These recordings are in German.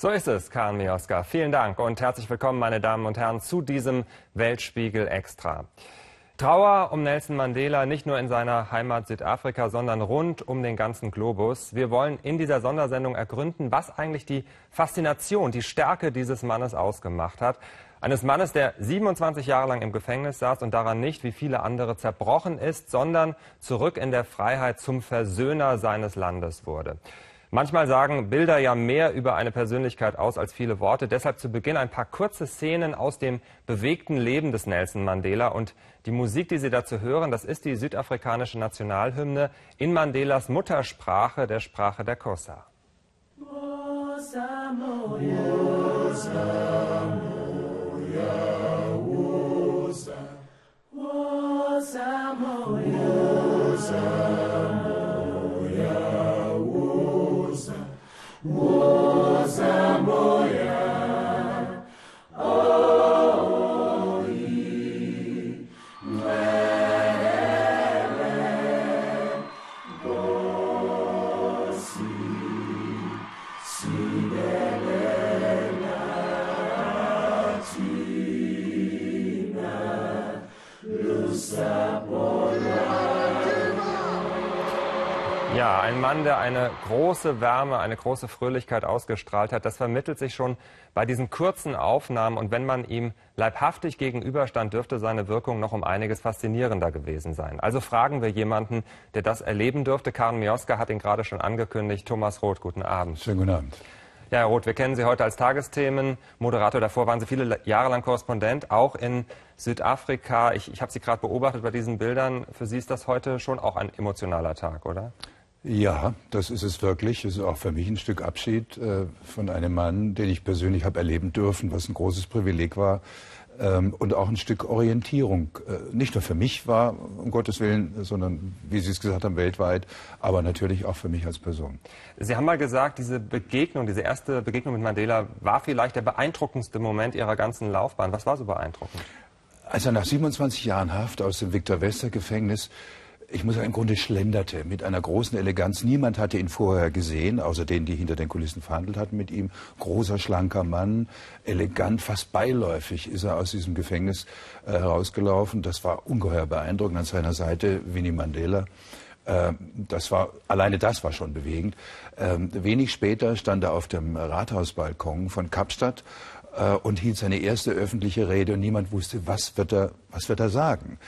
So ist es, Karl Mioska. Vielen Dank und herzlich willkommen, meine Damen und Herren, zu diesem Weltspiegel Extra. Trauer um Nelson Mandela nicht nur in seiner Heimat Südafrika, sondern rund um den ganzen Globus. Wir wollen in dieser Sondersendung ergründen, was eigentlich die Faszination, die Stärke dieses Mannes ausgemacht hat. Eines Mannes, der 27 Jahre lang im Gefängnis saß und daran nicht wie viele andere zerbrochen ist, sondern zurück in der Freiheit zum Versöhner seines Landes wurde. Manchmal sagen Bilder ja mehr über eine Persönlichkeit aus als viele Worte. Deshalb zu Beginn ein paar kurze Szenen aus dem bewegten Leben des Nelson Mandela. Und die Musik, die Sie dazu hören, das ist die südafrikanische Nationalhymne in Mandelas Muttersprache, der Sprache der Kosa. Wosa moya, wosa Samo Ja, ein Mann, der eine große Wärme, eine große Fröhlichkeit ausgestrahlt hat, das vermittelt sich schon bei diesen kurzen Aufnahmen. Und wenn man ihm leibhaftig gegenüberstand, dürfte seine Wirkung noch um einiges faszinierender gewesen sein. Also fragen wir jemanden, der das erleben dürfte. Karen Mioska hat ihn gerade schon angekündigt. Thomas Roth, guten Abend. Schönen guten Abend. Ja, Herr Roth, wir kennen Sie heute als Tagesthemenmoderator. Davor waren Sie viele Jahre lang Korrespondent, auch in Südafrika. Ich, ich habe Sie gerade beobachtet bei diesen Bildern. Für Sie ist das heute schon auch ein emotionaler Tag, oder? Ja, das ist es wirklich. Es ist auch für mich ein Stück Abschied äh, von einem Mann, den ich persönlich habe erleben dürfen, was ein großes Privileg war. Ähm, und auch ein Stück Orientierung. Äh, nicht nur für mich war, um Gottes Willen, sondern, wie Sie es gesagt haben, weltweit, aber natürlich auch für mich als Person. Sie haben mal gesagt, diese Begegnung, diese erste Begegnung mit Mandela war vielleicht der beeindruckendste Moment Ihrer ganzen Laufbahn. Was war so beeindruckend? Als er nach 27 Jahren Haft aus dem Viktor-Wester-Gefängnis ich muss sagen, im Grunde schlenderte mit einer großen Eleganz. Niemand hatte ihn vorher gesehen, außer denen, die hinter den Kulissen verhandelt hatten mit ihm. Großer, schlanker Mann, elegant, fast beiläufig ist er aus diesem Gefängnis äh, herausgelaufen. Das war ungeheuer beeindruckend. An seiner Seite Winnie Mandela. Äh, das war, alleine das war schon bewegend. Äh, wenig später stand er auf dem Rathausbalkon von Kapstadt äh, und hielt seine erste öffentliche Rede und niemand wusste, was wird er, was wird er sagen.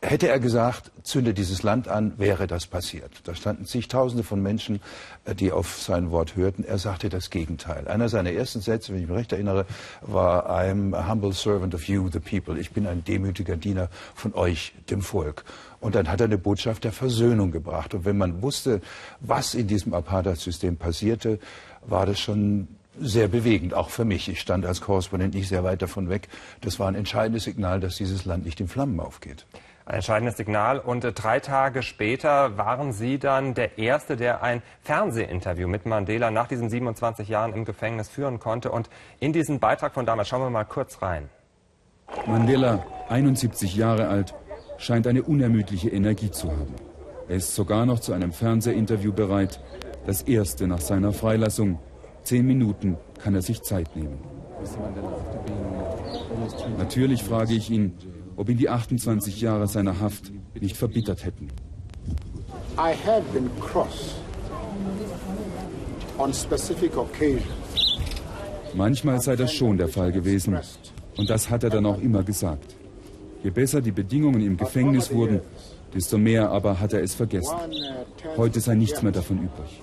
Hätte er gesagt, zünde dieses Land an, wäre das passiert. Da standen zigtausende von Menschen, äh, die auf sein Wort hörten. Er sagte das Gegenteil. Einer seiner ersten Sätze, wenn ich mich recht erinnere, war I'm a humble servant of you, the people. Ich bin ein demütiger Diener von euch, dem Volk. Und dann hat er eine Botschaft der Versöhnung gebracht. Und wenn man wusste, was in diesem Apartheid-System passierte, war das schon sehr bewegend, auch für mich. Ich stand als Korrespondent nicht sehr weit davon weg. Das war ein entscheidendes Signal, dass dieses Land nicht in Flammen aufgeht. Ein entscheidendes Signal. Und äh, drei Tage später waren Sie dann der Erste, der ein Fernsehinterview mit Mandela nach diesen 27 Jahren im Gefängnis führen konnte. Und in diesen Beitrag von damals schauen wir mal kurz rein. Mandela, 71 Jahre alt, scheint eine unermüdliche Energie zu haben. Er ist sogar noch zu einem Fernsehinterview bereit. Das erste nach seiner Freilassung. Zehn Minuten kann er sich Zeit nehmen. Natürlich frage ich ihn, ob ihn die 28 Jahre seiner Haft nicht verbittert hätten. I have been cross on specific occasions. Manchmal sei das schon der Fall gewesen. Und das hat er dann auch immer gesagt. Je besser die Bedingungen im Gefängnis wurden, desto mehr aber hat er es vergessen. Heute sei nichts mehr davon übrig.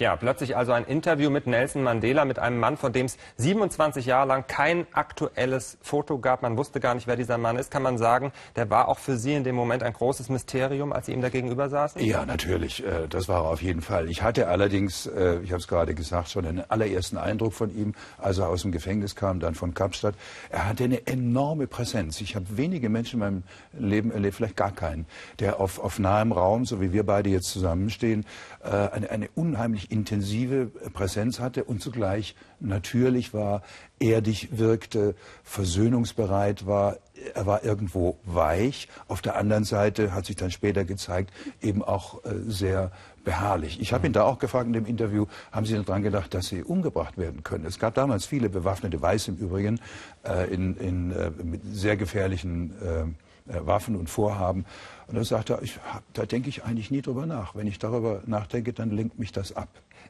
Ja, plötzlich also ein Interview mit Nelson Mandela, mit einem Mann, von dem es 27 Jahre lang kein aktuelles Foto gab. Man wusste gar nicht, wer dieser Mann ist. Kann man sagen, der war auch für Sie in dem Moment ein großes Mysterium, als Sie ihm da gegenüber saßen? Ja, natürlich. Äh, das war er auf jeden Fall. Ich hatte allerdings, äh, ich habe es gerade gesagt, schon einen allerersten Eindruck von ihm, als er aus dem Gefängnis kam, dann von Kapstadt. Er hatte eine enorme Präsenz. Ich habe wenige Menschen in meinem Leben erlebt, vielleicht gar keinen, der auf, auf nahem Raum, so wie wir beide jetzt zusammenstehen, äh, eine, eine unheimlich intensive Präsenz hatte und zugleich natürlich war, erdig wirkte, versöhnungsbereit war. Er war irgendwo weich. Auf der anderen Seite hat sich dann später gezeigt, eben auch äh, sehr beharrlich. Ich habe ihn da auch gefragt in dem Interview, haben Sie daran gedacht, dass Sie umgebracht werden können? Es gab damals viele bewaffnete Weiße im Übrigen äh, in, in, äh, sehr gefährlichen äh, äh Waffen und Vorhaben. Und er sagte, ich, da denke ich eigentlich nie drüber nach. Wenn ich darüber nachdenke, dann lenkt mich das ab.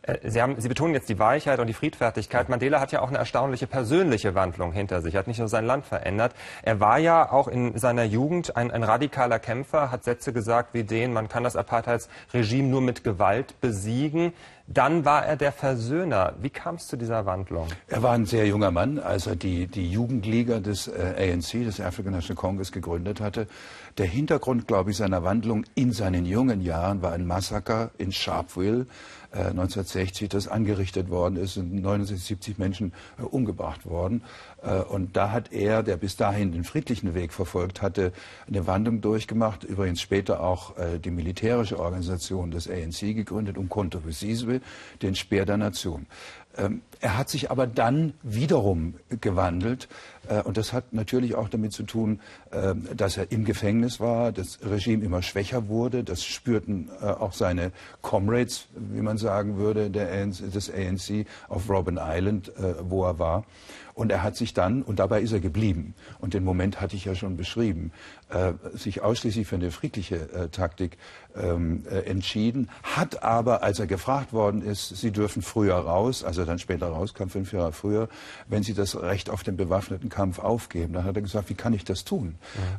Äh, Sie, haben, Sie betonen jetzt die Weichheit und die Friedfertigkeit. Mandela hat ja auch eine erstaunliche persönliche Wandlung hinter sich. Er hat nicht nur sein Land verändert. Er war ja auch in seiner Jugend ein, ein radikaler Kämpfer, hat Sätze gesagt wie den, man kann das Apartheidsregime nur mit Gewalt besiegen. Dann war er der Versöhner. Wie kam es zu dieser Wandlung? Er war ein sehr junger Mann, als er die, die Jugendliga des äh, ANC, des African National Congress, gegründet hatte. Der Hintergrund, glaube ich, seiner Wandlung in seinen jungen Jahren war ein Massaker in Sharpeville äh, 1960, das angerichtet worden ist, sind 69, 70 Menschen äh, umgebracht worden. Äh, und da hat er, der bis dahin den friedlichen Weg verfolgt hatte, eine Wandlung durchgemacht, übrigens später auch äh, die militärische Organisation des ANC gegründet, um Konto Sizwe, den Speer der Nation. Ähm, er hat sich aber dann wiederum gewandelt. Äh, und das hat natürlich auch damit zu tun, äh, dass er im Gefängnis war, das Regime immer schwächer wurde. Das spürten äh, auch seine Comrades, wie man sagen würde, des ANC auf Robben Island, äh, wo er war. Und er hat sich dann, und dabei ist er geblieben, und den Moment hatte ich ja schon beschrieben, sich ausschließlich für eine friedliche Taktik ähm, äh, entschieden, hat aber, als er gefragt worden ist, Sie dürfen früher raus, also dann später rauskam, fünf Jahre früher, wenn Sie das Recht auf den bewaffneten Kampf aufgeben, dann hat er gesagt, wie kann ich das tun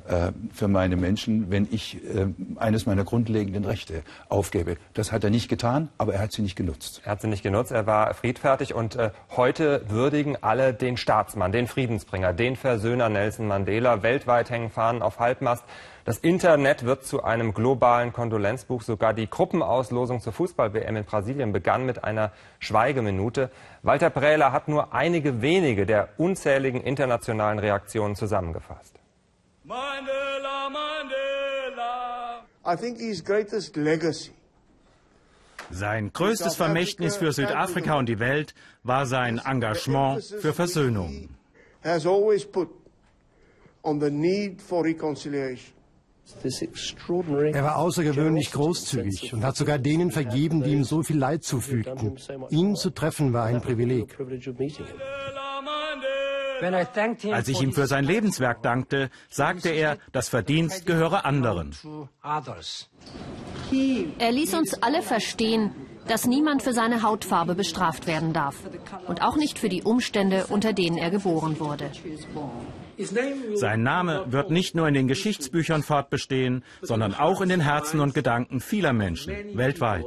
äh, für meine Menschen, wenn ich äh, eines meiner grundlegenden Rechte aufgebe. Das hat er nicht getan, aber er hat sie nicht genutzt. Er hat sie nicht genutzt, er war friedfertig und äh, heute würdigen alle den Staatsmann, den Friedensbringer, den Versöhner Nelson Mandela. Weltweit hängen Fahnen auf Halbmast. Das Internet wird zu einem globalen Kondolenzbuch. Sogar die Gruppenauslosung zur Fußball-WM in Brasilien begann mit einer Schweigeminute. Walter Prähler hat nur einige wenige der unzähligen internationalen Reaktionen zusammengefasst. Mandela, Mandela. I think his greatest legacy sein größtes Vermächtnis für Südafrika und die Welt war sein Engagement für Versöhnung. Er war außergewöhnlich großzügig und hat sogar denen vergeben, die ihm so viel Leid zufügten. Ihn zu treffen war ein Privileg. Als ich ihm für sein Lebenswerk dankte, sagte er, das Verdienst gehöre anderen. Er ließ uns alle verstehen, dass niemand für seine Hautfarbe bestraft werden darf und auch nicht für die Umstände, unter denen er geboren wurde. Sein Name wird nicht nur in den Geschichtsbüchern fortbestehen, sondern auch in den Herzen und Gedanken vieler Menschen weltweit.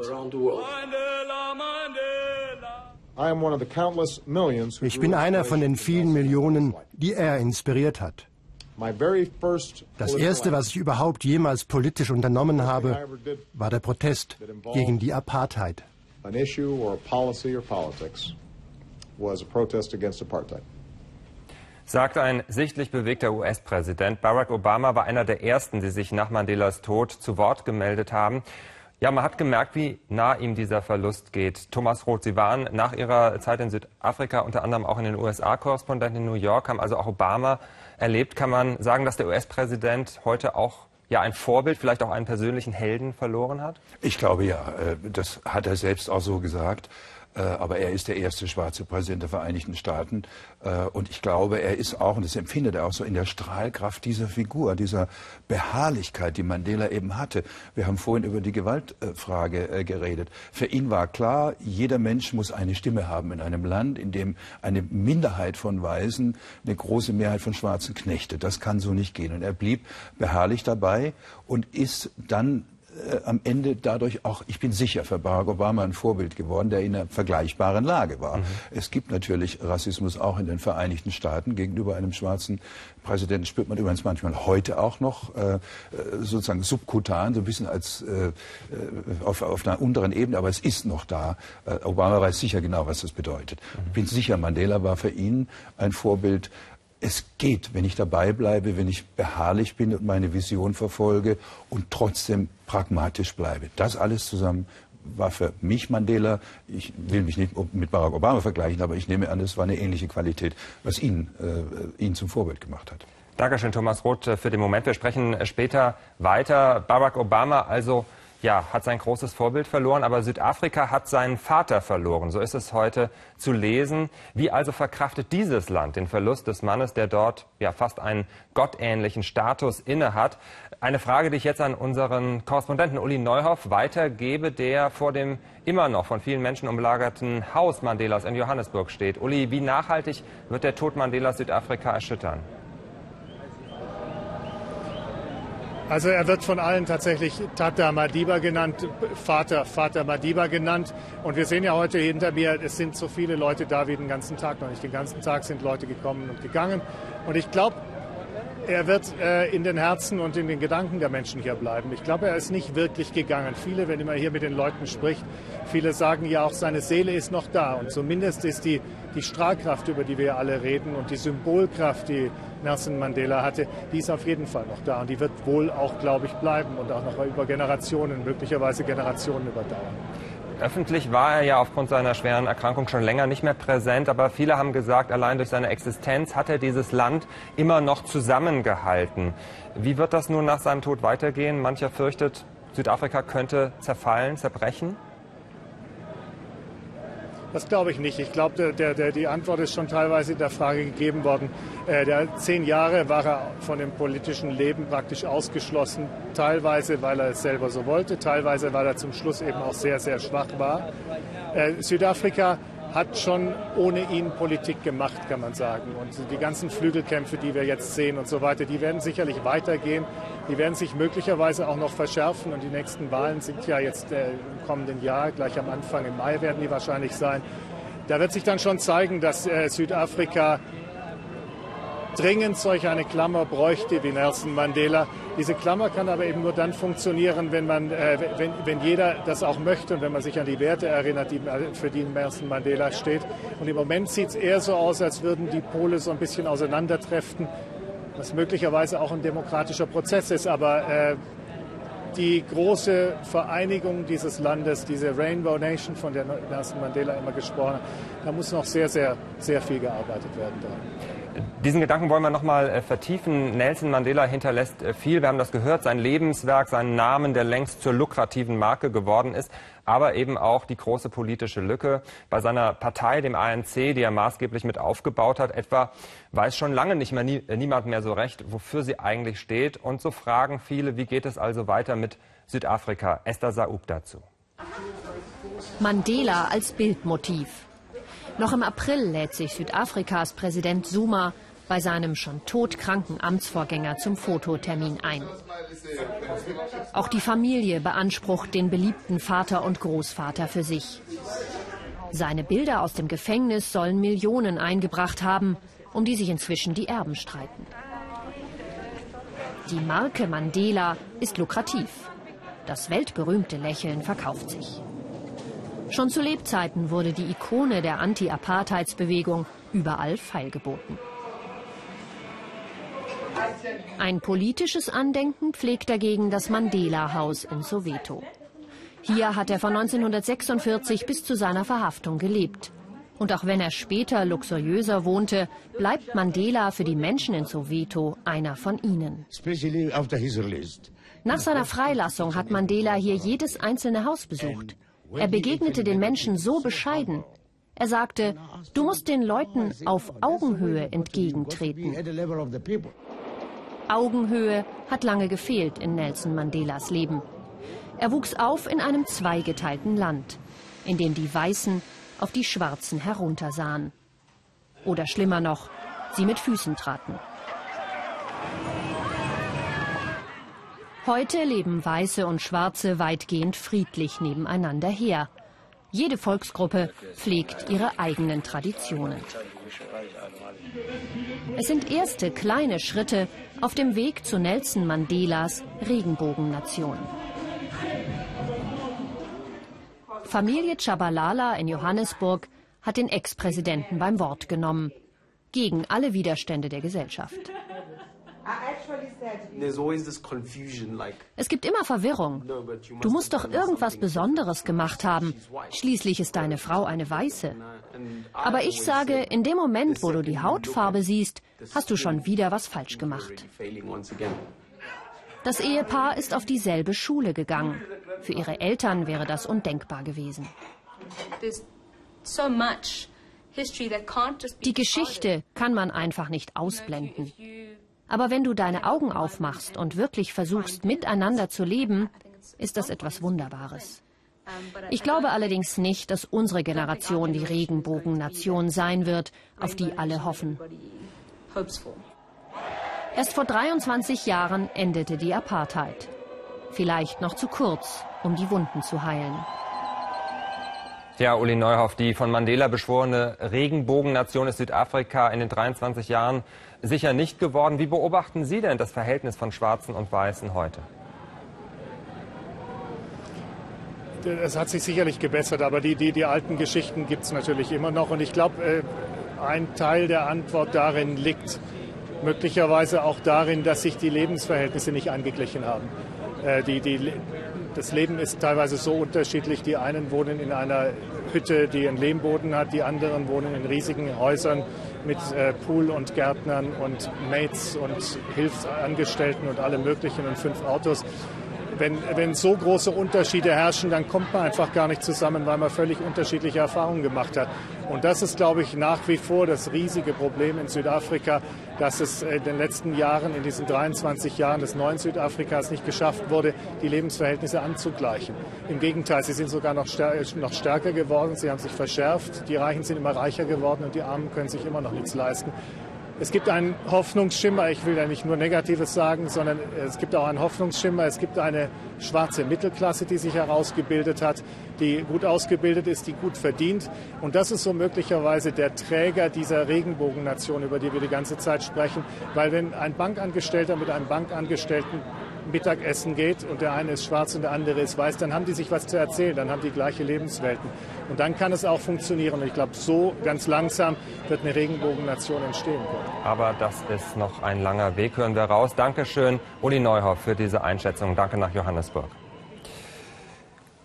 Ich bin einer von den vielen Millionen, die er inspiriert hat. Das Erste, was ich überhaupt jemals politisch unternommen habe, war der Protest gegen die Apartheid. Sagt ein sichtlich bewegter US-Präsident. Barack Obama war einer der ersten, die sich nach Mandelas Tod zu Wort gemeldet haben. Ja, man hat gemerkt, wie nah ihm dieser Verlust geht. Thomas Roth, Sie waren nach Ihrer Zeit in Südafrika unter anderem auch in den USA Korrespondent in New York, haben also auch Obama erlebt. Kann man sagen, dass der US-Präsident heute auch ja ein Vorbild, vielleicht auch einen persönlichen Helden verloren hat? Ich glaube ja. Äh, das hat er selbst auch so gesagt. Äh, aber er ist der erste schwarze Präsident der Vereinigten Staaten. Äh, und ich glaube, er ist auch, und das empfindet er auch so, in der Strahlkraft dieser Figur, dieser Beharrlichkeit, die Mandela eben hatte. Wir haben vorhin über die Gewaltfrage äh, geredet. Für ihn war klar, jeder Mensch muss eine Stimme haben in einem Land, in dem eine Minderheit von Weißen eine große Mehrheit von Schwarzen knechtet. Das kann so nicht gehen. Und er blieb beharrlich dabei und ist dann äh, am Ende dadurch auch, ich bin sicher, für Barack Obama ein Vorbild geworden, der in einer vergleichbaren Lage war. Mhm. Es gibt natürlich Rassismus auch in den Vereinigten Staaten gegenüber einem schwarzen Präsidenten, spürt man übrigens manchmal heute auch noch, äh, sozusagen subkutan, so ein bisschen als äh, äh, auf, auf einer unteren Ebene, aber es ist noch da. Äh, Obama weiß sicher genau, was das bedeutet. Mhm. Ich bin sicher, Mandela war für ihn ein Vorbild, es geht, wenn ich dabei bleibe, wenn ich beharrlich bin und meine Vision verfolge und trotzdem pragmatisch bleibe. Das alles zusammen war für mich Mandela, ich will mich nicht mit Barack Obama vergleichen, aber ich nehme an, es war eine ähnliche Qualität, was ihn, äh, ihn zum Vorbild gemacht hat. Dankeschön, Thomas Roth, für den Moment. Wir sprechen später weiter. Barack Obama also ja, hat sein großes Vorbild verloren, aber Südafrika hat seinen Vater verloren. So ist es heute zu lesen. Wie also verkraftet dieses Land den Verlust des Mannes, der dort ja fast einen gottähnlichen Status innehat? Eine Frage, die ich jetzt an unseren Korrespondenten Uli Neuhoff weitergebe, der vor dem immer noch von vielen Menschen umlagerten Haus Mandelas in Johannesburg steht. Uli, wie nachhaltig wird der Tod Mandelas Südafrika erschüttern? Also er wird von allen tatsächlich Tata Madiba genannt, Vater, Vater Madiba genannt. Und wir sehen ja heute hinter mir, es sind so viele Leute da wie den ganzen Tag noch nicht. Den ganzen Tag sind Leute gekommen und gegangen. Und ich glaube, er wird äh, in den Herzen und in den Gedanken der Menschen hier bleiben. Ich glaube, er ist nicht wirklich gegangen. Viele, wenn man hier mit den Leuten spricht, viele sagen ja auch, seine Seele ist noch da. Und zumindest ist die, die Strahlkraft, über die wir alle reden, und die Symbolkraft, die Nelson Mandela hatte, die ist auf jeden Fall noch da. Und die wird wohl auch, glaube ich, bleiben und auch noch über Generationen, möglicherweise Generationen überdauern. Öffentlich war er ja aufgrund seiner schweren Erkrankung schon länger nicht mehr präsent, aber viele haben gesagt, allein durch seine Existenz hat er dieses Land immer noch zusammengehalten. Wie wird das nun nach seinem Tod weitergehen? Mancher fürchtet, Südafrika könnte zerfallen, zerbrechen. Das glaube ich nicht. Ich glaube, der, der, die Antwort ist schon teilweise in der Frage gegeben worden. Äh, der zehn Jahre war er von dem politischen Leben praktisch ausgeschlossen. Teilweise, weil er es selber so wollte, teilweise, weil er zum Schluss eben auch sehr, sehr schwach war. Äh, Südafrika hat schon ohne ihn Politik gemacht, kann man sagen. Und die ganzen Flügelkämpfe, die wir jetzt sehen und so weiter, die werden sicherlich weitergehen. Die werden sich möglicherweise auch noch verschärfen. Und die nächsten Wahlen sind ja jetzt äh, im kommenden Jahr, gleich am Anfang im Mai werden die wahrscheinlich sein. Da wird sich dann schon zeigen, dass äh, Südafrika dringend solch eine Klammer bräuchte wie Nelson Mandela. Diese Klammer kann aber eben nur dann funktionieren, wenn, man, äh, wenn, wenn jeder das auch möchte und wenn man sich an die Werte erinnert, die, für die Nelson Mandela steht. Und im Moment sieht es eher so aus, als würden die Pole so ein bisschen auseinandertreffen, was möglicherweise auch ein demokratischer Prozess ist. Aber äh, die große Vereinigung dieses Landes, diese Rainbow Nation, von der Nelson Mandela immer gesprochen hat, da muss noch sehr, sehr, sehr viel gearbeitet werden. Da. Diesen Gedanken wollen wir noch mal äh, vertiefen. Nelson Mandela hinterlässt äh, viel. Wir haben das gehört. Sein Lebenswerk, seinen Namen, der längst zur lukrativen Marke geworden ist. Aber eben auch die große politische Lücke. Bei seiner Partei, dem ANC, die er maßgeblich mit aufgebaut hat, etwa weiß schon lange nicht mehr nie, äh, niemand mehr so recht, wofür sie eigentlich steht. Und so fragen viele, wie geht es also weiter mit Südafrika? Esther Saub dazu. Mandela als Bildmotiv. Noch im April lädt sich Südafrikas Präsident Zuma bei seinem schon todkranken Amtsvorgänger zum Fototermin ein. Auch die Familie beansprucht den beliebten Vater und Großvater für sich. Seine Bilder aus dem Gefängnis sollen Millionen eingebracht haben, um die sich inzwischen die Erben streiten. Die Marke Mandela ist lukrativ. Das weltberühmte Lächeln verkauft sich. Schon zu Lebzeiten wurde die Ikone der Anti-Apartheidsbewegung überall feilgeboten. Ein politisches Andenken pflegt dagegen das Mandela-Haus in Soweto. Hier hat er von 1946 bis zu seiner Verhaftung gelebt. Und auch wenn er später luxuriöser wohnte, bleibt Mandela für die Menschen in Soweto einer von ihnen. Nach seiner Freilassung hat Mandela hier jedes einzelne Haus besucht. Er begegnete den Menschen so bescheiden. Er sagte, du musst den Leuten auf Augenhöhe entgegentreten. Augenhöhe hat lange gefehlt in Nelson Mandelas Leben. Er wuchs auf in einem zweigeteilten Land, in dem die Weißen auf die Schwarzen heruntersahen. Oder schlimmer noch, sie mit Füßen traten. Heute leben Weiße und Schwarze weitgehend friedlich nebeneinander her. Jede Volksgruppe pflegt ihre eigenen Traditionen. Es sind erste kleine Schritte auf dem Weg zu Nelson Mandelas Regenbogennation. Familie Chabalala in Johannesburg hat den Ex-Präsidenten beim Wort genommen. Gegen alle Widerstände der Gesellschaft. Es gibt immer Verwirrung. Du musst doch irgendwas Besonderes gemacht haben. Schließlich ist deine Frau eine Weiße. Aber ich sage, in dem Moment, wo du die Hautfarbe siehst, hast du schon wieder was falsch gemacht. Das Ehepaar ist auf dieselbe Schule gegangen. Für ihre Eltern wäre das undenkbar gewesen. Die Geschichte kann man einfach nicht ausblenden. Aber wenn du deine Augen aufmachst und wirklich versuchst, miteinander zu leben, ist das etwas Wunderbares. Ich glaube allerdings nicht, dass unsere Generation die Regenbogennation sein wird, auf die alle hoffen. Erst vor 23 Jahren endete die Apartheid. Vielleicht noch zu kurz, um die Wunden zu heilen. Ja, Uli Neuhoff, die von Mandela beschworene Regenbogennation ist Südafrika in den 23 Jahren sicher nicht geworden. Wie beobachten Sie denn das Verhältnis von Schwarzen und Weißen heute? Es hat sich sicherlich gebessert, aber die, die, die alten Geschichten gibt es natürlich immer noch. Und ich glaube, äh, ein Teil der Antwort darin liegt möglicherweise auch darin, dass sich die Lebensverhältnisse nicht angeglichen haben. Äh, die, die, das Leben ist teilweise so unterschiedlich. Die einen wohnen in einer Hütte, die einen Lehmboden hat, die anderen wohnen in riesigen Häusern mit äh, Pool und Gärtnern und Mates und Hilfsangestellten und allem Möglichen und fünf Autos wenn, wenn so große Unterschiede herrschen, dann kommt man einfach gar nicht zusammen, weil man völlig unterschiedliche Erfahrungen gemacht hat. Und das ist, glaube ich, nach wie vor das riesige Problem in Südafrika, dass es in den letzten Jahren, in diesen 23 Jahren des neuen Südafrikas nicht geschafft wurde, die Lebensverhältnisse anzugleichen. Im Gegenteil, sie sind sogar noch, noch stärker geworden, sie haben sich verschärft, die Reichen sind immer reicher geworden und die Armen können sich immer noch nichts leisten. Es gibt einen Hoffnungsschimmer, ich will ja nicht nur Negatives sagen, sondern es gibt auch einen Hoffnungsschimmer. Es gibt eine schwarze Mittelklasse, die sich herausgebildet hat, die gut ausgebildet ist, die gut verdient. Und das ist so möglicherweise der Träger dieser Regenbogennation, über die wir die ganze Zeit sprechen. Weil wenn ein Bankangestellter mit einem Bankangestellten Mittagessen geht und der eine ist schwarz und der andere ist weiß, dann haben die sich was zu erzählen, dann haben die gleiche Lebenswelten. Und dann kann es auch funktionieren. Und ich glaube, so ganz langsam wird eine Regenbogennation entstehen können. Aber das ist noch ein langer Weg, hören wir raus. Dankeschön, Uli Neuhoff, für diese Einschätzung. Danke nach Johannesburg.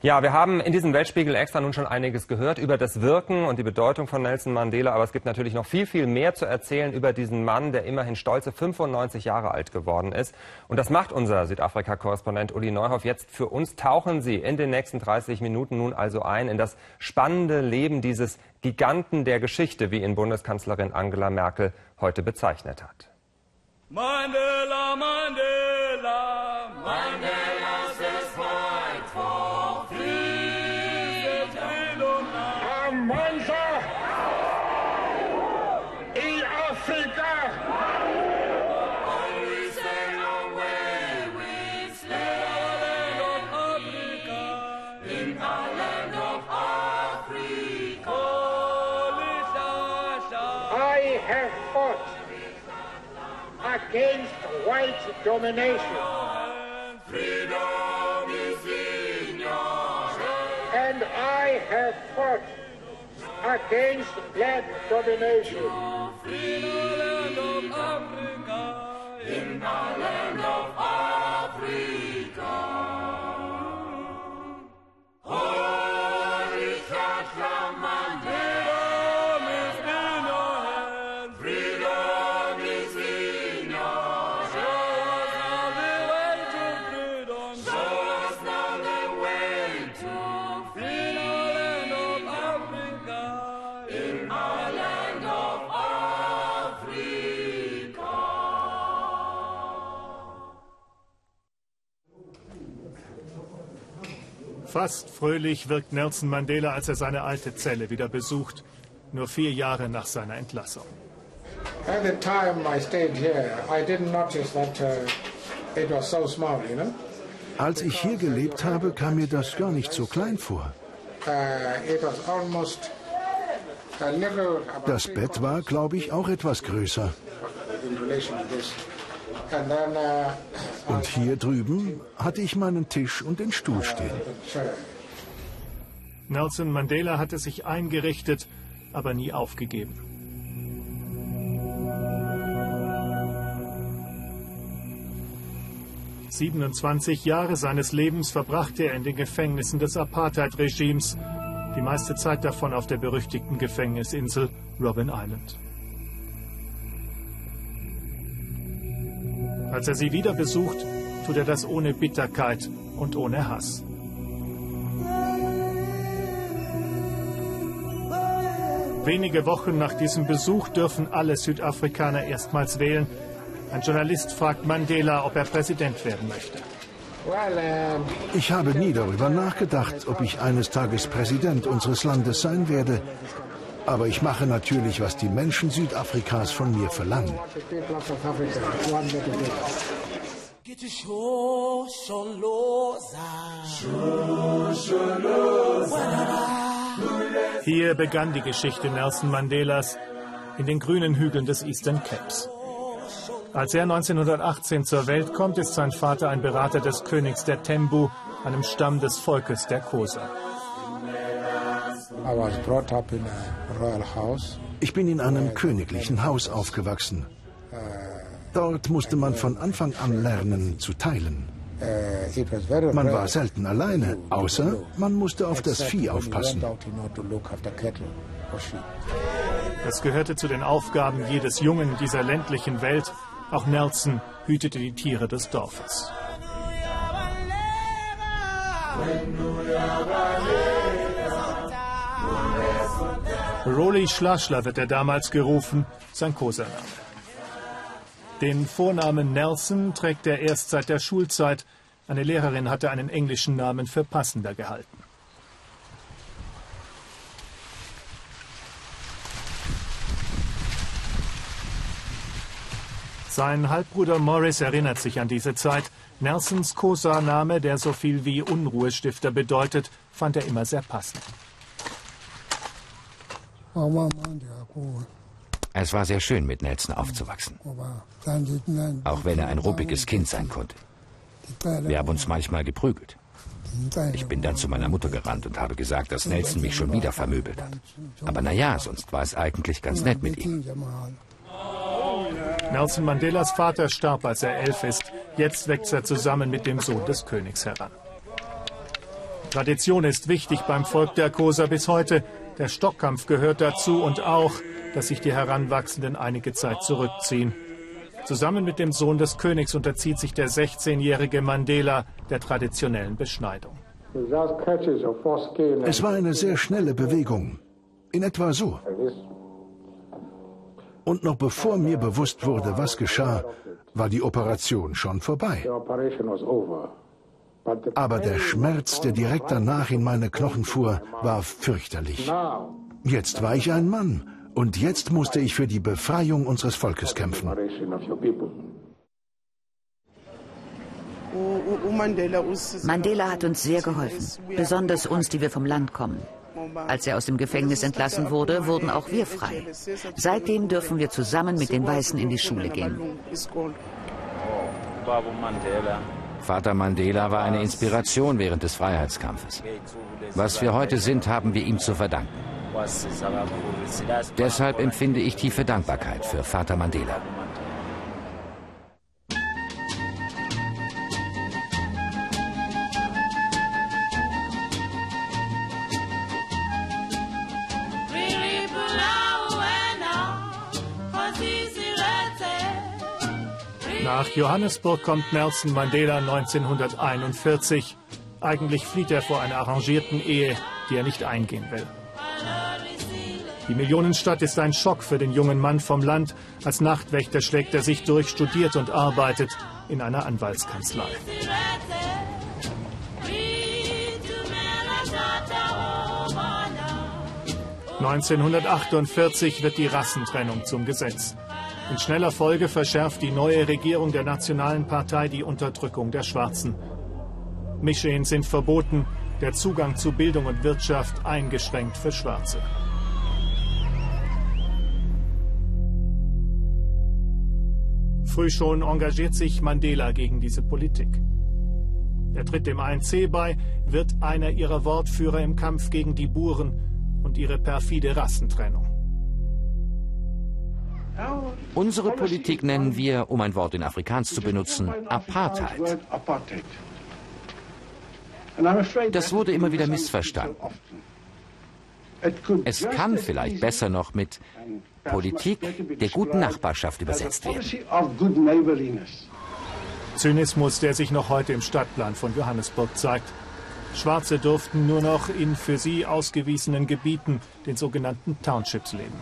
Ja, wir haben in diesem Weltspiegel extra nun schon einiges gehört über das Wirken und die Bedeutung von Nelson Mandela, aber es gibt natürlich noch viel, viel mehr zu erzählen über diesen Mann, der immerhin stolze 95 Jahre alt geworden ist. Und das macht unser Südafrika-Korrespondent Uli Neuhoff jetzt für uns. Tauchen Sie in den nächsten 30 Minuten nun also ein in das spannende Leben dieses Giganten der Geschichte, wie ihn Bundeskanzlerin Angela Merkel heute bezeichnet hat. Mandela, Mandela, Mandela domination. Freedom is in your And I have fought against black domination. Fast fröhlich wirkt Nelson Mandela, als er seine alte Zelle wieder besucht, nur vier Jahre nach seiner Entlassung. At the time I stayed here, I didn't notice that uh, it was so small, you know. Als ich hier gelebt habe, kam mir das gar nicht so klein vor. Uh, das Bett war, glaube ich, auch etwas größer. Und hier drüben hatte ich meinen Tisch und den Stuhl stehen. Nelson Mandela hatte sich eingerichtet, aber nie aufgegeben. Siebenundzwanzig Jahre seines Lebens verbrachte er in den Gefängnissen des Apartheid-Regimes, die meiste Zeit davon auf der berüchtigten Gefängnisinsel Robben Island. Als er sie wieder besucht, tut er das ohne Bitterkeit und ohne Hass. Wenige Wochen nach diesem Besuch dürfen alle Südafrikaner erstmals wählen. Ein Journalist fragt Mandela, ob er Präsident werden möchte. Ich habe nie darüber nachgedacht, ob ich eines Tages Präsident unseres Landes sein werde. Aber ich mache natürlich, was die Menschen Südafrikas von mir verlangen. Hier begann die Geschichte Nelson Mandelas in den grünen Hügeln des Eastern Capes. Als er 1918 zur Welt kommt, ist sein Vater ein Berater des Königs der Tembu, einem Stamm des Volkes der Kosa. Ich bin in einem königlichen Haus aufgewachsen. Dort musste man von Anfang an lernen zu teilen. Man war selten alleine, außer man musste auf das Vieh aufpassen. Das gehörte zu den Aufgaben jedes Jungen dieser ländlichen Welt, auch Nelson hütete die Tiere des Dorfes. Roli Schlaschler wird er damals gerufen, sein Kosaname. Den Vornamen Nelson trägt er erst seit der Schulzeit. Eine Lehrerin hatte einen englischen Namen für passender gehalten. Sein Halbbruder Morris erinnert sich an diese Zeit. Nelsons Kosa-Name, der so viel wie Unruhestifter bedeutet, fand er immer sehr passend. Es war sehr schön, mit Nelson aufzuwachsen. Auch wenn er ein ruppiges Kind sein konnte. Wir haben uns manchmal geprügelt. Ich bin dann zu meiner Mutter gerannt und habe gesagt, dass Nelson mich schon wieder vermöbelt hat. Aber naja, sonst war es eigentlich ganz nett mit ihm. Nelson Mandelas Vater starb, als er elf ist. Jetzt wächst er zusammen mit dem Sohn des Königs heran. Tradition ist wichtig beim Volk der Kosa bis heute. Der Stockkampf gehört dazu und auch, dass sich die Heranwachsenden einige Zeit zurückziehen. Zusammen mit dem Sohn des Königs unterzieht sich der 16-jährige Mandela der traditionellen Beschneidung. Es war eine sehr schnelle Bewegung. In etwa so. Und noch bevor mir bewusst wurde, was geschah, war die Operation schon vorbei. Aber der Schmerz, der direkt danach in meine Knochen fuhr, war fürchterlich. Jetzt war ich ein Mann und jetzt musste ich für die Befreiung unseres Volkes kämpfen. Mandela hat uns sehr geholfen, besonders uns, die wir vom Land kommen. Als er aus dem Gefängnis entlassen wurde, wurden auch wir frei. Seitdem dürfen wir zusammen mit den Weißen in die Schule gehen. Vater Mandela war eine Inspiration während des Freiheitskampfes. Was wir heute sind, haben wir ihm zu verdanken. Deshalb empfinde ich tiefe Dankbarkeit für Vater Mandela. Johannesburg kommt Nelson Mandela 1941. Eigentlich flieht er vor einer arrangierten Ehe, die er nicht eingehen will. Die Millionenstadt ist ein Schock für den jungen Mann vom Land. Als Nachtwächter schlägt er sich durch, studiert und arbeitet in einer Anwaltskanzlei. ...1948 wird die Rassentrennung zum Gesetz. In schneller Folge verschärft die neue Regierung der Nationalen Partei die Unterdrückung der Schwarzen. Mischehen sind verboten, der Zugang zu Bildung und Wirtschaft eingeschränkt für Schwarze. Früh schon engagiert sich Mandela gegen diese Politik. Er tritt dem ANC bei, wird einer ihrer Wortführer im Kampf gegen die Buren und ihre perfide Rassentrennung. Unsere Politik nennen wir, um ein Wort in Afrikaans zu benutzen, Apartheid. Das wurde immer wieder missverstanden. Es kann vielleicht besser noch mit Politik der guten Nachbarschaft übersetzt werden. Zynismus, der sich noch heute im Stadtplan von Johannesburg zeigt. Schwarze durften nur noch in für sie ausgewiesenen Gebieten, den sogenannten Townships, leben.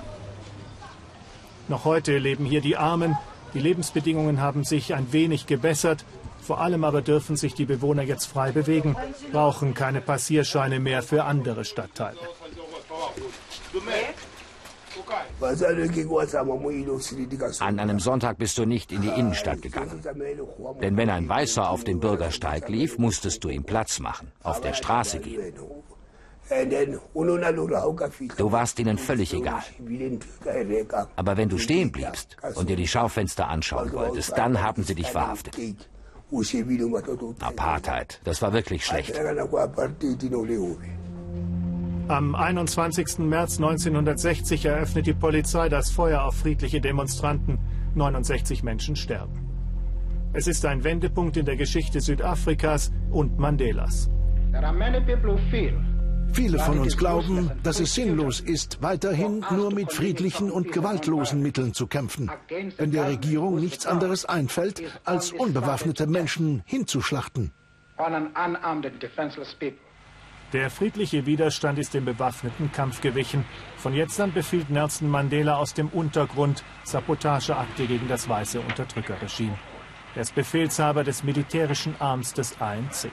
Noch heute leben hier die Armen. Die Lebensbedingungen haben sich ein wenig gebessert. Vor allem aber dürfen sich die Bewohner jetzt frei bewegen, brauchen keine Passierscheine mehr für andere Stadtteile. An einem Sonntag bist du nicht in die Innenstadt gegangen. Denn wenn ein Weißer auf den Bürgersteig lief, musstest du ihm Platz machen, auf der Straße gehen. Du warst ihnen völlig egal. Aber wenn du stehen bliebst und dir die Schaufenster anschauen wolltest, dann haben sie dich verhaftet. Apartheid, das war wirklich schlecht. Am 21. März 1960 eröffnet die Polizei das Feuer auf friedliche Demonstranten. 69 Menschen sterben. Es ist ein Wendepunkt in der Geschichte Südafrikas und Mandelas. Viele von uns glauben, dass es sinnlos ist, weiterhin nur mit friedlichen und gewaltlosen Mitteln zu kämpfen, wenn der Regierung nichts anderes einfällt, als unbewaffnete Menschen hinzuschlachten. Der friedliche Widerstand ist dem bewaffneten Kampf gewichen. Von jetzt an befiehlt Nelson Mandela aus dem Untergrund Sabotageakte gegen das weiße Unterdrückerregime. Er ist Befehlshaber des militärischen Arms des ANC.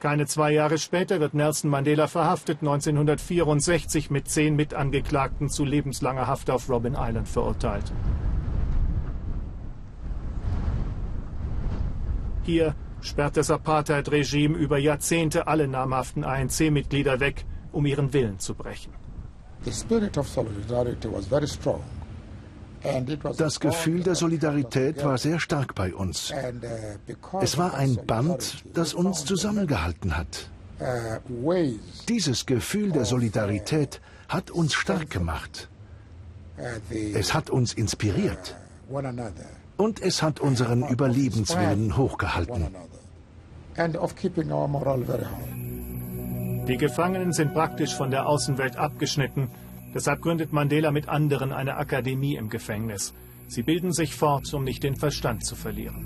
Keine zwei Jahre später wird Nelson Mandela verhaftet, 1964 mit zehn Mitangeklagten zu lebenslanger Haft auf Robben Island verurteilt. Hier sperrt das Apartheid-Regime über Jahrzehnte alle namhaften ANC-Mitglieder weg, um ihren Willen zu brechen. Das Gefühl der Solidarität war sehr stark bei uns. Es war ein Band, das uns zusammengehalten hat. Dieses Gefühl der Solidarität hat uns stark gemacht. Es hat uns inspiriert. Und es hat unseren Überlebenswillen hochgehalten. Die Gefangenen sind praktisch von der Außenwelt abgeschnitten. Deshalb gründet Mandela mit anderen eine Akademie im Gefängnis. Sie bilden sich fort, um nicht den Verstand zu verlieren.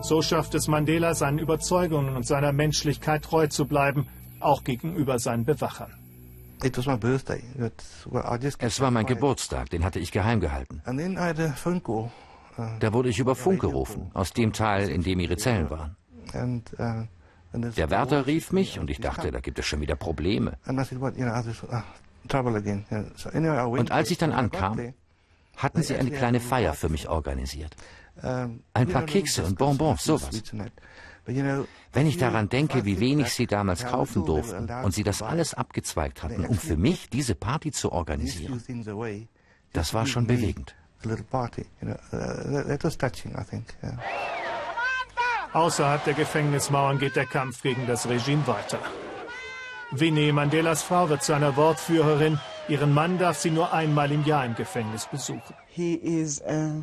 So schafft es Mandela, seinen Überzeugungen und seiner Menschlichkeit treu zu bleiben, auch gegenüber seinen Bewachern. Es war mein Geburtstag, den hatte ich geheim gehalten. Da wurde ich über Funk gerufen, aus dem Teil, in dem ihre Zellen waren. Der Wärter rief mich und ich dachte, da gibt es schon wieder Probleme. Und als ich dann ankam, hatten sie eine kleine Feier für mich organisiert. Ein paar Kekse und Bonbons, sowas. Wenn ich daran denke, wie wenig sie damals kaufen durften und sie das alles abgezweigt hatten, um für mich diese Party zu organisieren, das war schon bewegend. Außerhalb der Gefängnismauern geht der Kampf gegen das Regime weiter. Winnie, Mandelas Frau, wird zu einer Wortführerin. Ihren Mann darf sie nur einmal im Jahr im Gefängnis besuchen. He is a,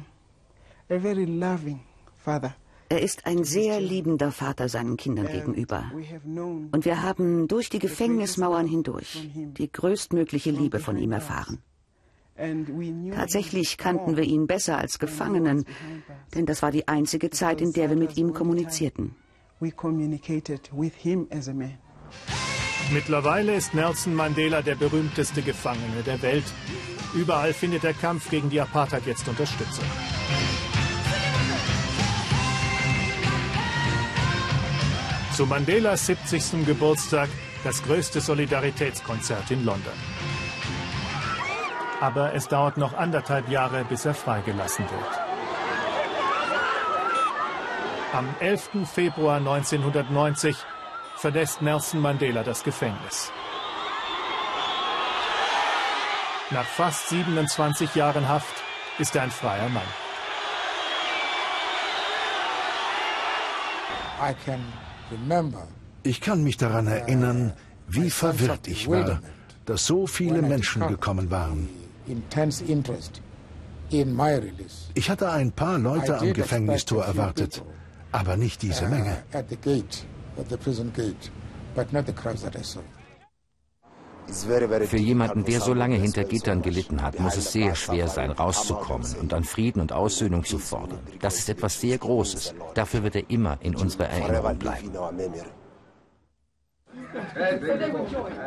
a very loving father. Er ist ein sehr liebender Vater seinen Kindern gegenüber. Und wir haben durch die Gefängnismauern hindurch die größtmögliche Liebe von ihm erfahren. Tatsächlich kannten wir ihn besser als Gefangenen, denn das war die einzige Zeit, in der wir mit ihm kommunizierten. Mittlerweile ist Nelson Mandela der berühmteste Gefangene der Welt. Überall findet der Kampf gegen die Apartheid jetzt Unterstützung. Zu Mandelas 70. Geburtstag das größte Solidaritätskonzert in London. Aber es dauert noch anderthalb Jahre, bis er freigelassen wird. Am 11. Februar 1990 verlässt Nelson Mandela das Gefängnis. Nach fast 27 Jahren Haft ist er ein freier Mann. Ich kann mich daran erinnern, wie verwirrt ich war, dass so viele Menschen gekommen waren. Ich hatte ein paar Leute am Gefängnistor erwartet, aber nicht diese Menge. Für jemanden, der so lange hinter Gittern gelitten hat, muss es sehr schwer sein, rauszukommen und an Frieden und Aussöhnung zu fordern. Das ist etwas sehr Großes. Dafür wird er immer in unserer Erinnerung bleiben.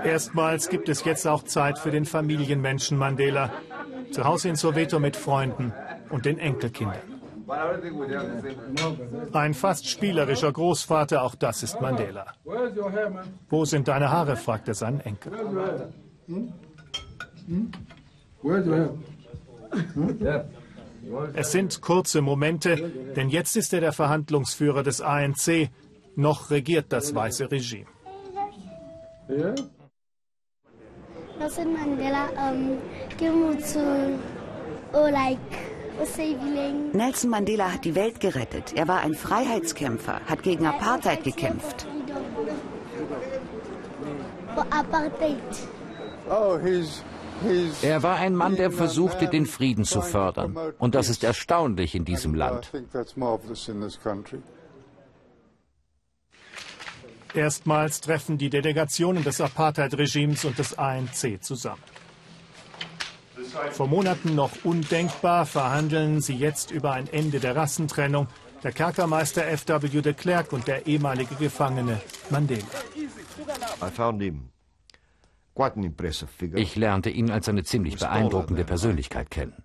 Erstmals gibt es jetzt auch Zeit für den Familienmenschen Mandela. Zu Hause in Soweto mit Freunden und den Enkelkindern. Ein fast spielerischer Großvater, auch das ist Mandela. Wo sind deine Haare? fragt er seinen Enkel. Es sind kurze Momente, denn jetzt ist er der Verhandlungsführer des ANC. Noch regiert das weiße Regime. Nelson Mandela um, came to, oh, like, Nelson Mandela hat die Welt gerettet. Er war ein Freiheitskämpfer, hat gegen Apartheid gekämpft. Er war ein Mann, der versuchte, den Frieden zu fördern. Und das ist erstaunlich in diesem Land. Erstmals treffen die Delegationen des Apartheid-Regimes und des ANC zusammen. Vor Monaten noch undenkbar verhandeln sie jetzt über ein Ende der Rassentrennung. Der Kerkermeister F.W. de Klerk und der ehemalige Gefangene Mandela. Ich lernte ihn als eine ziemlich beeindruckende Persönlichkeit kennen.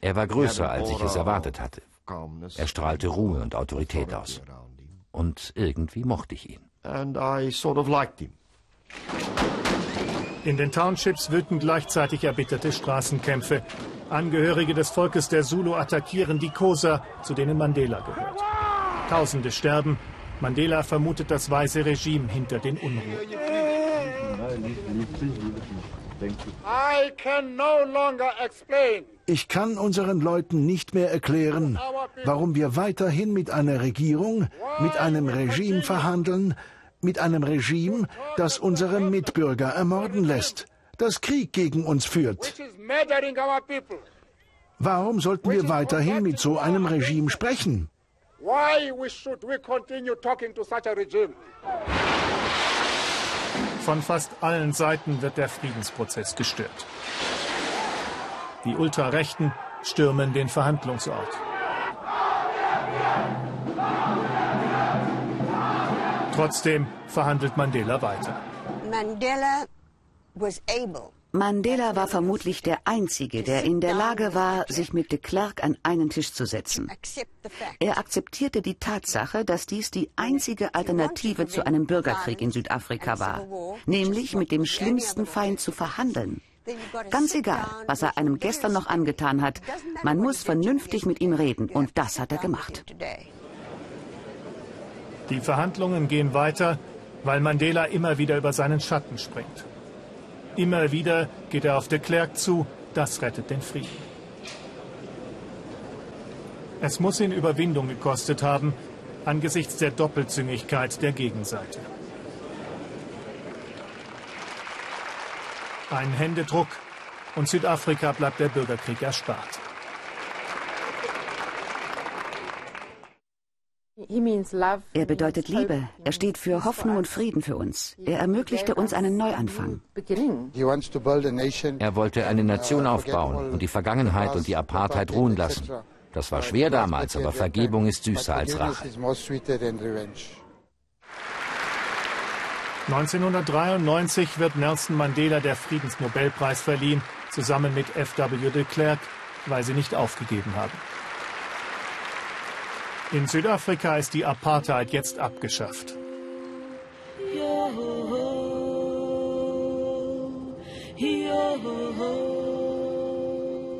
Er war größer, als ich es erwartet hatte. Er strahlte Ruhe und Autorität aus. Und irgendwie mochte ich ihn. In den Townships wüten gleichzeitig erbitterte Straßenkämpfe. Angehörige des Volkes der Zulu attackieren die Kosa, zu denen Mandela gehört. Tausende sterben. Mandela vermutet das weiße Regime hinter den Unruhen. Ich kann unseren Leuten nicht mehr erklären, warum wir weiterhin mit einer Regierung, mit einem Regime verhandeln, mit einem Regime, das unsere Mitbürger ermorden lässt, das Krieg gegen uns führt. Warum sollten wir weiterhin mit so einem Regime sprechen? Von fast allen Seiten wird der Friedensprozess gestört. Die Ultrarechten stürmen den Verhandlungsort. Trotzdem verhandelt Mandela weiter. Mandela war vermutlich der Einzige, der in der Lage war, sich mit de Klerk an einen Tisch zu setzen. Er akzeptierte die Tatsache, dass dies die einzige Alternative zu einem Bürgerkrieg in Südafrika war, nämlich mit dem schlimmsten Feind zu verhandeln. Ganz egal, was er einem gestern noch angetan hat, man muss vernünftig mit ihm reden, und das hat er gemacht. Die Verhandlungen gehen weiter, weil Mandela immer wieder über seinen Schatten springt. Immer wieder geht er auf de Klerk zu, das rettet den Frieden. Es muss ihn Überwindung gekostet haben, angesichts der Doppelzüngigkeit der Gegenseite. Ein Händedruck und Südafrika bleibt der Bürgerkrieg erspart. Er bedeutet Liebe. Er steht für Hoffnung und Frieden für uns. Er ermöglichte uns einen Neuanfang. Er wollte eine Nation aufbauen und die Vergangenheit und die Apartheid ruhen lassen. Das war schwer damals, aber Vergebung ist süßer als Rache. 1993 wird Nelson Mandela der Friedensnobelpreis verliehen, zusammen mit F.W. de Klerk, weil sie nicht aufgegeben haben. In Südafrika ist die Apartheid jetzt abgeschafft.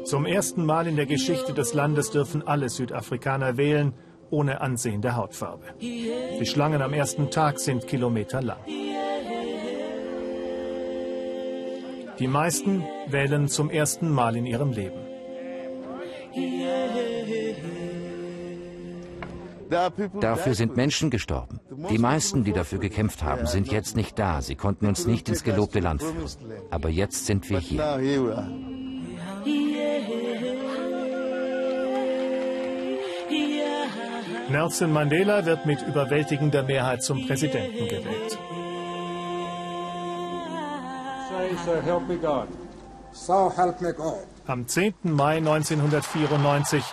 Zum ersten Mal in der Geschichte des Landes dürfen alle Südafrikaner wählen, ohne Ansehen der Hautfarbe. Die Schlangen am ersten Tag sind kilometerlang. Die meisten wählen zum ersten Mal in ihrem Leben. Dafür sind Menschen gestorben. Die meisten, die dafür gekämpft haben, sind jetzt nicht da. Sie konnten uns nicht ins gelobte Land führen. Aber jetzt sind wir hier. Nelson Mandela wird mit überwältigender Mehrheit zum Präsidenten gewählt. Am 10. Mai 1994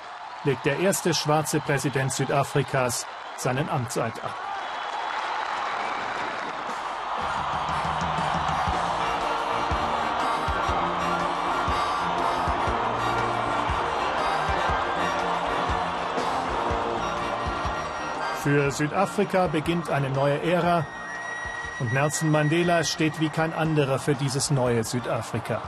legt der erste schwarze Präsident Südafrikas seinen Amtseid ab. Für Südafrika beginnt eine neue Ära und Nelson Mandela steht wie kein anderer für dieses neue Südafrika.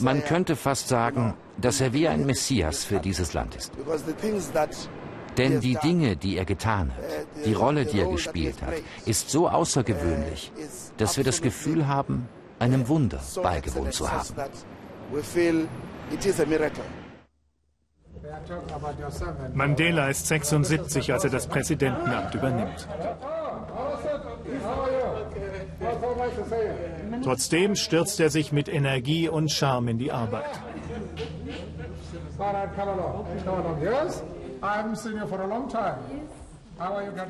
Man könnte fast sagen, dass er wie ein Messias für dieses Land ist. Denn die Dinge, die er getan hat, die Rolle, die er gespielt hat, ist so außergewöhnlich, dass wir das Gefühl haben, einem Wunder beigewohnt zu haben. Mandela ist 76, als er das Präsidentenamt übernimmt. Trotzdem stürzt er sich mit Energie und Charme in die Arbeit.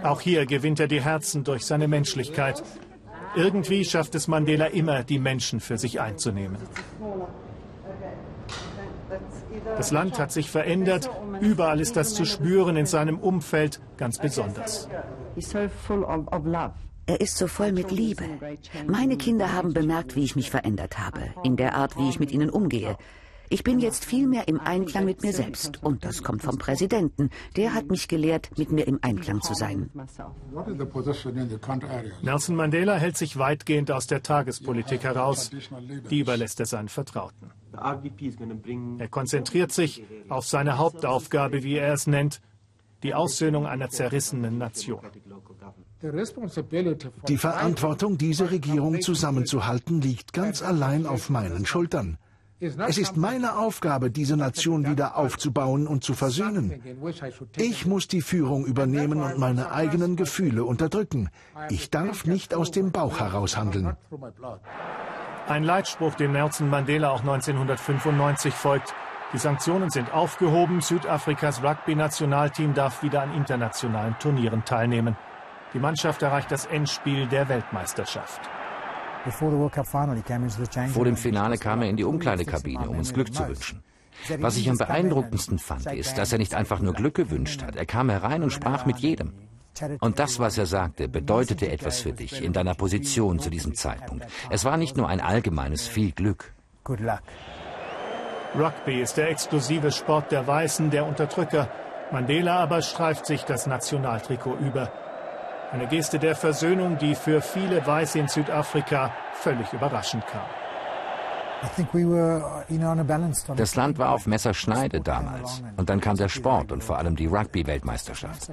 Auch hier gewinnt er die Herzen durch seine Menschlichkeit. Irgendwie schafft es Mandela immer, die Menschen für sich einzunehmen. Das Land hat sich verändert. Überall ist das zu spüren, in seinem Umfeld ganz besonders. Er ist so voll mit Liebe. Meine Kinder haben bemerkt, wie ich mich verändert habe, in der Art, wie ich mit ihnen umgehe. Ich bin jetzt viel mehr im Einklang mit mir selbst. Und das kommt vom Präsidenten. Der hat mich gelehrt, mit mir im Einklang zu sein. Nelson Mandela hält sich weitgehend aus der Tagespolitik heraus. Die überlässt er seinen Vertrauten. Er konzentriert sich auf seine Hauptaufgabe, wie er es nennt, die Aussöhnung einer zerrissenen Nation. Die Verantwortung, diese Regierung zusammenzuhalten, liegt ganz allein auf meinen Schultern. Es ist meine Aufgabe, diese Nation wieder aufzubauen und zu versöhnen. Ich muss die Führung übernehmen und meine eigenen Gefühle unterdrücken. Ich darf nicht aus dem Bauch heraus handeln. Ein Leitspruch, dem Nelson Mandela auch 1995 folgt. Die Sanktionen sind aufgehoben. Südafrikas Rugby-Nationalteam darf wieder an internationalen Turnieren teilnehmen. Die Mannschaft erreicht das Endspiel der Weltmeisterschaft. Vor dem Finale kam er in die Umkleidekabine, um uns Glück zu wünschen. Was ich am beeindruckendsten fand, ist, dass er nicht einfach nur Glück gewünscht hat. Er kam herein und sprach mit jedem. Und das, was er sagte, bedeutete etwas für dich in deiner Position zu diesem Zeitpunkt. Es war nicht nur ein allgemeines viel Glück. Rugby ist der exklusive Sport der Weißen, der Unterdrücker. Mandela aber streift sich das Nationaltrikot über. Eine Geste der Versöhnung, die für viele Weiße in Südafrika völlig überraschend kam. Das Land war auf Messerschneide damals. Und dann kam der Sport und vor allem die Rugby-Weltmeisterschaft.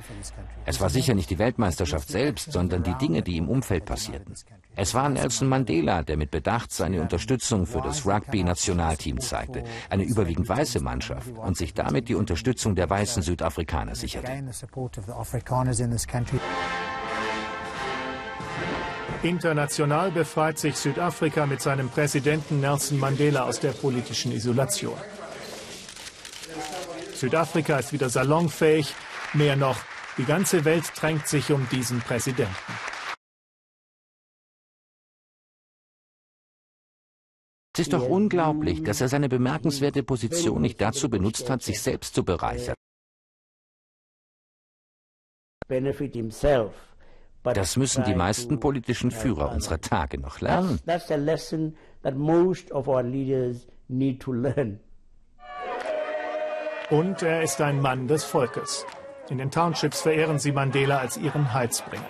Es war sicher nicht die Weltmeisterschaft selbst, sondern die Dinge, die im Umfeld passierten. Es war Nelson Mandela, der mit Bedacht seine Unterstützung für das Rugby-Nationalteam zeigte, eine überwiegend weiße Mannschaft, und sich damit die Unterstützung der weißen Südafrikaner sicherte. International befreit sich Südafrika mit seinem Präsidenten Nelson Mandela aus der politischen Isolation. Südafrika ist wieder salonfähig. Mehr noch, die ganze Welt drängt sich um diesen Präsidenten. Es ist doch unglaublich, dass er seine bemerkenswerte Position nicht dazu benutzt hat, sich selbst zu bereichern. Das müssen die meisten politischen Führer unserer Tage noch lernen. Und er ist ein Mann des Volkes. In den Townships verehren sie Mandela als ihren Heilsbringer.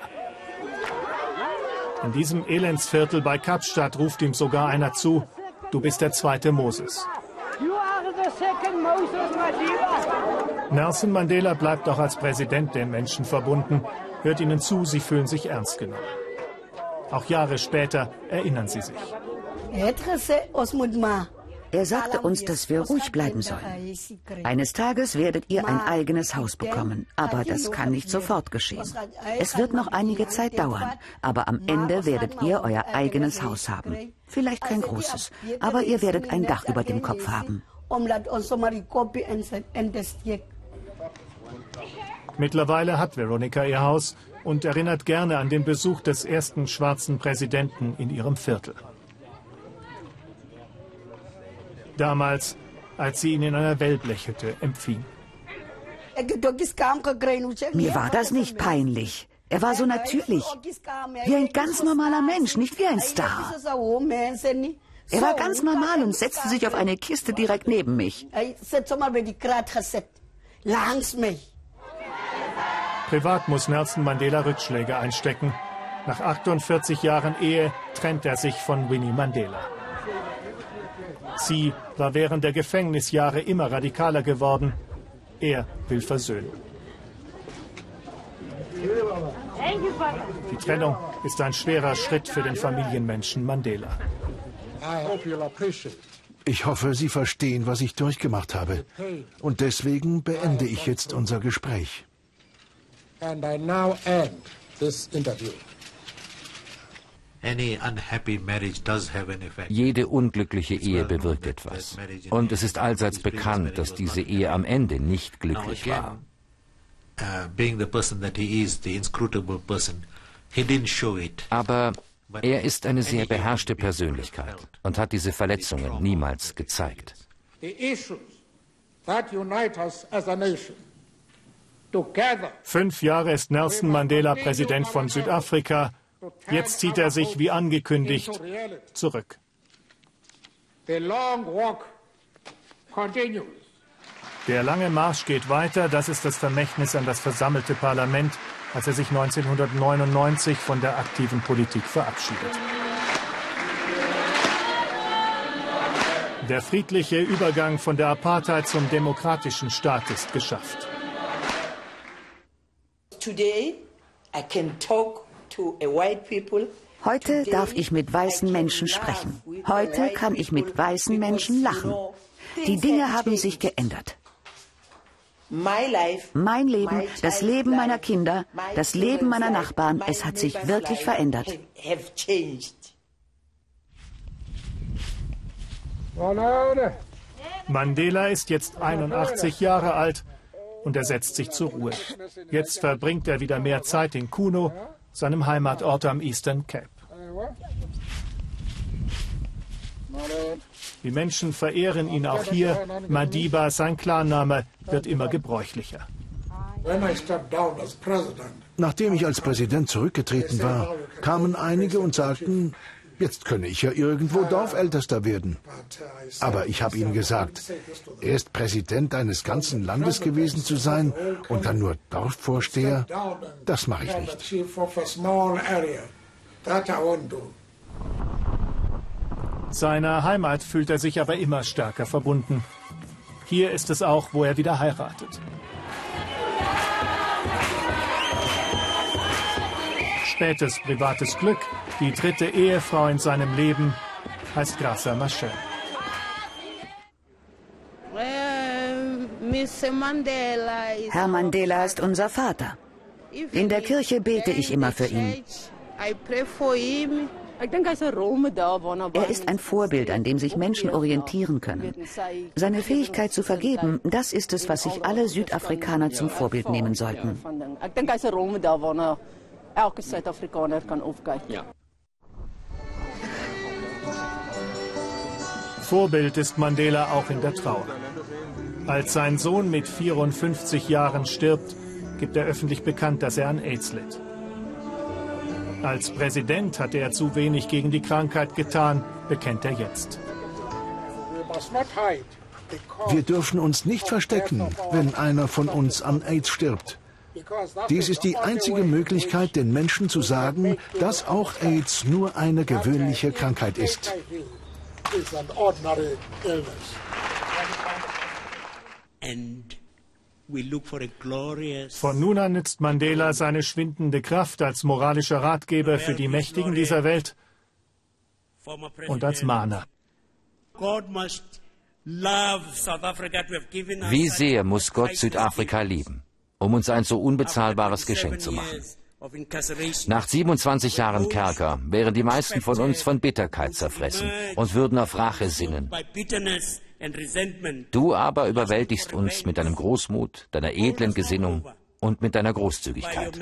In diesem Elendsviertel bei Kapstadt ruft ihm sogar einer zu, du bist der zweite Moses. Nelson Mandela bleibt auch als Präsident den Menschen verbunden. Hört ihnen zu, sie fühlen sich ernst genommen. Auch Jahre später erinnern sie sich. Er sagte uns, dass wir ruhig bleiben sollen. Eines Tages werdet ihr ein eigenes Haus bekommen, aber das kann nicht sofort geschehen. Es wird noch einige Zeit dauern, aber am Ende werdet ihr euer eigenes Haus haben. Vielleicht kein großes, aber ihr werdet ein Dach über dem Kopf haben. Mittlerweile hat Veronica ihr Haus und erinnert gerne an den Besuch des ersten schwarzen Präsidenten in ihrem Viertel. Damals, als sie ihn in einer Wellblechhütte empfing. Mir war das nicht peinlich. Er war so natürlich. Wie ein ganz normaler Mensch, nicht wie ein Star. Er war ganz normal und setzte sich auf eine Kiste direkt neben mich. Privat muss Nelson Mandela Rückschläge einstecken. Nach 48 Jahren Ehe trennt er sich von Winnie Mandela. Sie war während der Gefängnisjahre immer radikaler geworden. Er will versöhnen. Die Trennung ist ein schwerer Schritt für den Familienmenschen Mandela. Ich hoffe, Sie verstehen, was ich durchgemacht habe. Und deswegen beende ich jetzt unser Gespräch. Jede unglückliche Ehe bewirkt etwas. Und es ist allseits bekannt, dass diese Ehe am Ende nicht glücklich war. Aber er ist eine sehr beherrschte Persönlichkeit und hat diese Verletzungen niemals gezeigt. Fünf Jahre ist Nelson Mandela Präsident von Südafrika. Jetzt zieht er sich, wie angekündigt, zurück. Der lange Marsch geht weiter. Das ist das Vermächtnis an das versammelte Parlament, als er sich 1999 von der aktiven Politik verabschiedet. Der friedliche Übergang von der Apartheid zum demokratischen Staat ist geschafft. Heute darf ich mit weißen Menschen sprechen. Heute kann ich mit weißen Menschen lachen. Die Dinge haben sich geändert. Mein Leben, das Leben meiner Kinder, das Leben meiner Nachbarn, es hat sich wirklich verändert. Mandela ist jetzt 81 Jahre alt und er setzt sich zur Ruhe. Jetzt verbringt er wieder mehr Zeit in Kuno, seinem Heimatort am Eastern Cape. Die Menschen verehren ihn auch hier. Madiba, sein Klarname, wird immer gebräuchlicher. Nachdem ich als Präsident zurückgetreten war, kamen einige und sagten, jetzt könne ich ja irgendwo Dorfältester werden. Aber ich habe ihnen gesagt, erst Präsident eines ganzen Landes gewesen zu sein und dann nur Dorfvorsteher, das mache ich nicht. Seiner Heimat fühlt er sich aber immer stärker verbunden. Hier ist es auch, wo er wieder heiratet. Spätes privates Glück, die dritte Ehefrau in seinem Leben, heißt Graça Machel. Herr Mandela ist unser Vater. In der Kirche bete ich immer für ihn. Er ist ein Vorbild, an dem sich Menschen orientieren können. Seine Fähigkeit zu vergeben, das ist es, was sich alle Südafrikaner zum Vorbild nehmen sollten. Vorbild ist Mandela auch in der Trauer. Als sein Sohn mit 54 Jahren stirbt, gibt er öffentlich bekannt, dass er an AIDS litt. Als Präsident hatte er zu wenig gegen die Krankheit getan, bekennt er jetzt. Wir dürfen uns nicht verstecken, wenn einer von uns an AIDS stirbt. Dies ist die einzige Möglichkeit, den Menschen zu sagen, dass auch AIDS nur eine gewöhnliche Krankheit ist. Von nun an nützt Mandela seine schwindende Kraft als moralischer Ratgeber für die Mächtigen dieser Welt und als Mahner. Wie sehr muss Gott Südafrika lieben, um uns ein so unbezahlbares Geschenk zu machen? Nach 27 Jahren Kerker wären die meisten von uns von Bitterkeit zerfressen und würden auf Rache sinnen. Du aber überwältigst uns mit deinem Großmut, deiner edlen Gesinnung und mit deiner Großzügigkeit.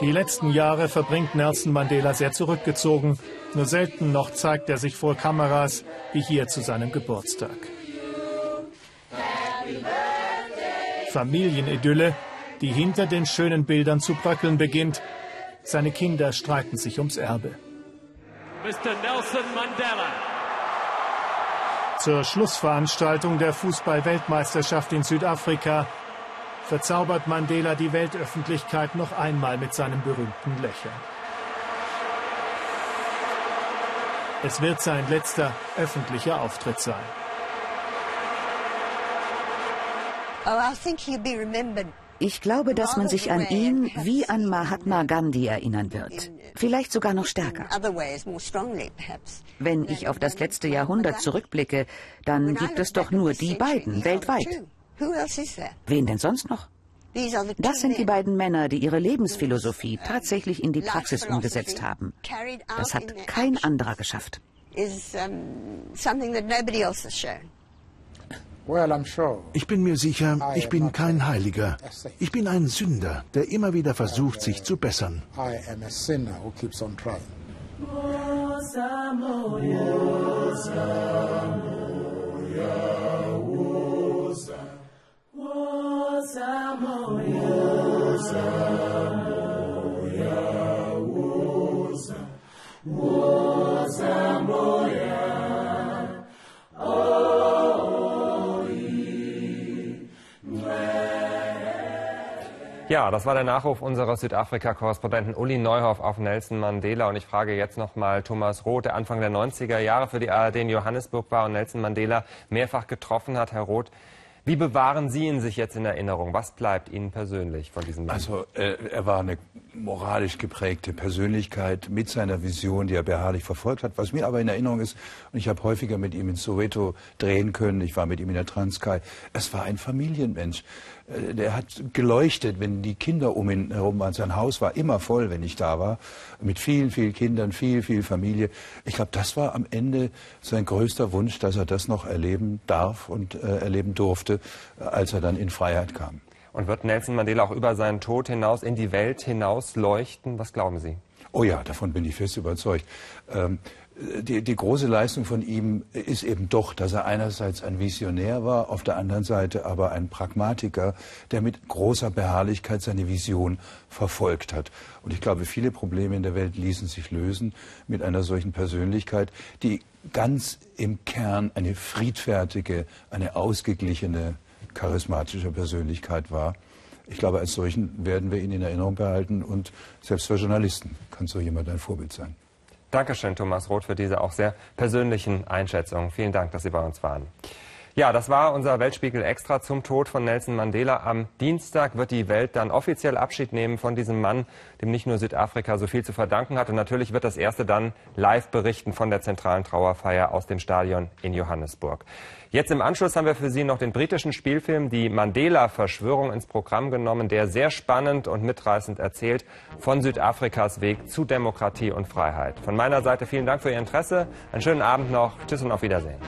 Die letzten Jahre verbringt Nelson Mandela sehr zurückgezogen. Nur selten noch zeigt er sich vor Kameras, wie hier zu seinem Geburtstag. Familienidylle, die hinter den schönen Bildern zu bröckeln beginnt. Seine Kinder streiten sich ums Erbe. Mr. Nelson Mandela. Zur Schlussveranstaltung der Fußball-Weltmeisterschaft in Südafrika verzaubert Mandela die Weltöffentlichkeit noch einmal mit seinem berühmten Lächeln. Es wird sein letzter öffentlicher Auftritt sein. Oh, ich glaube, dass man sich an ihn wie an Mahatma Gandhi erinnern wird. Vielleicht sogar noch stärker. Wenn ich auf das letzte Jahrhundert zurückblicke, dann gibt es doch nur die beiden weltweit. Wen denn sonst noch? Das sind die beiden Männer, die ihre Lebensphilosophie tatsächlich in die Praxis umgesetzt haben. Das hat kein anderer geschafft. Ich bin mir sicher, ich bin kein Heiliger. Ich bin ein Sünder, der immer wieder versucht, sich zu bessern. Ja, das war der Nachruf unseres Südafrika-Korrespondenten Uli Neuhoff auf Nelson Mandela. Und ich frage jetzt noch mal Thomas Roth, der Anfang der 90er Jahre für die ARD in Johannesburg war und Nelson Mandela mehrfach getroffen hat. Herr Roth, wie bewahren Sie ihn sich jetzt in Erinnerung? Was bleibt Ihnen persönlich von diesem Mann? Also äh, er war eine moralisch geprägte Persönlichkeit mit seiner Vision, die er beharrlich verfolgt hat. Was mir aber in Erinnerung ist, und ich habe häufiger mit ihm in Soweto drehen können, ich war mit ihm in der Transkai, es war ein Familienmensch. Äh, der hat geleuchtet, wenn die Kinder um ihn herum waren. Sein Haus war immer voll, wenn ich da war, mit vielen, vielen Kindern, viel, viel Familie. Ich glaube, das war am Ende sein größter Wunsch, dass er das noch erleben darf und äh, erleben durfte, äh, als er dann in Freiheit kam. Und wird Nelson Mandela auch über seinen Tod hinaus in die Welt hinaus leuchten? Was glauben Sie? Oh ja, davon bin ich fest überzeugt. Ähm, die, die große Leistung von ihm ist eben doch, dass er einerseits ein Visionär war, auf der anderen Seite aber ein Pragmatiker, der mit großer Beharrlichkeit seine Vision verfolgt hat. Und ich glaube, viele Probleme in der Welt ließen sich lösen mit einer solchen Persönlichkeit, die ganz im Kern eine friedfertige, eine ausgeglichene, charismatische Persönlichkeit war. Ich glaube, als solchen werden wir ihn in Erinnerung behalten und selbst für Journalisten kann so jemand ein Vorbild sein. Dankeschön, Thomas Roth, für diese auch sehr persönlichen Einschätzungen. Vielen Dank, dass Sie bei uns waren. Ja, das war unser Weltspiegel Extra zum Tod von Nelson Mandela. Am Dienstag wird die Welt dann offiziell Abschied nehmen von diesem Mann, dem nicht nur Südafrika so viel zu verdanken hat. Und natürlich wird das erste dann live berichten von der zentralen Trauerfeier aus dem Stadion in Johannesburg. Jetzt im Anschluss haben wir für Sie noch den britischen Spielfilm Die Mandela-Verschwörung ins Programm genommen, der sehr spannend und mitreißend erzählt von Südafrikas Weg zu Demokratie und Freiheit. Von meiner Seite vielen Dank für Ihr Interesse. Einen schönen Abend noch. Tschüss und auf Wiedersehen.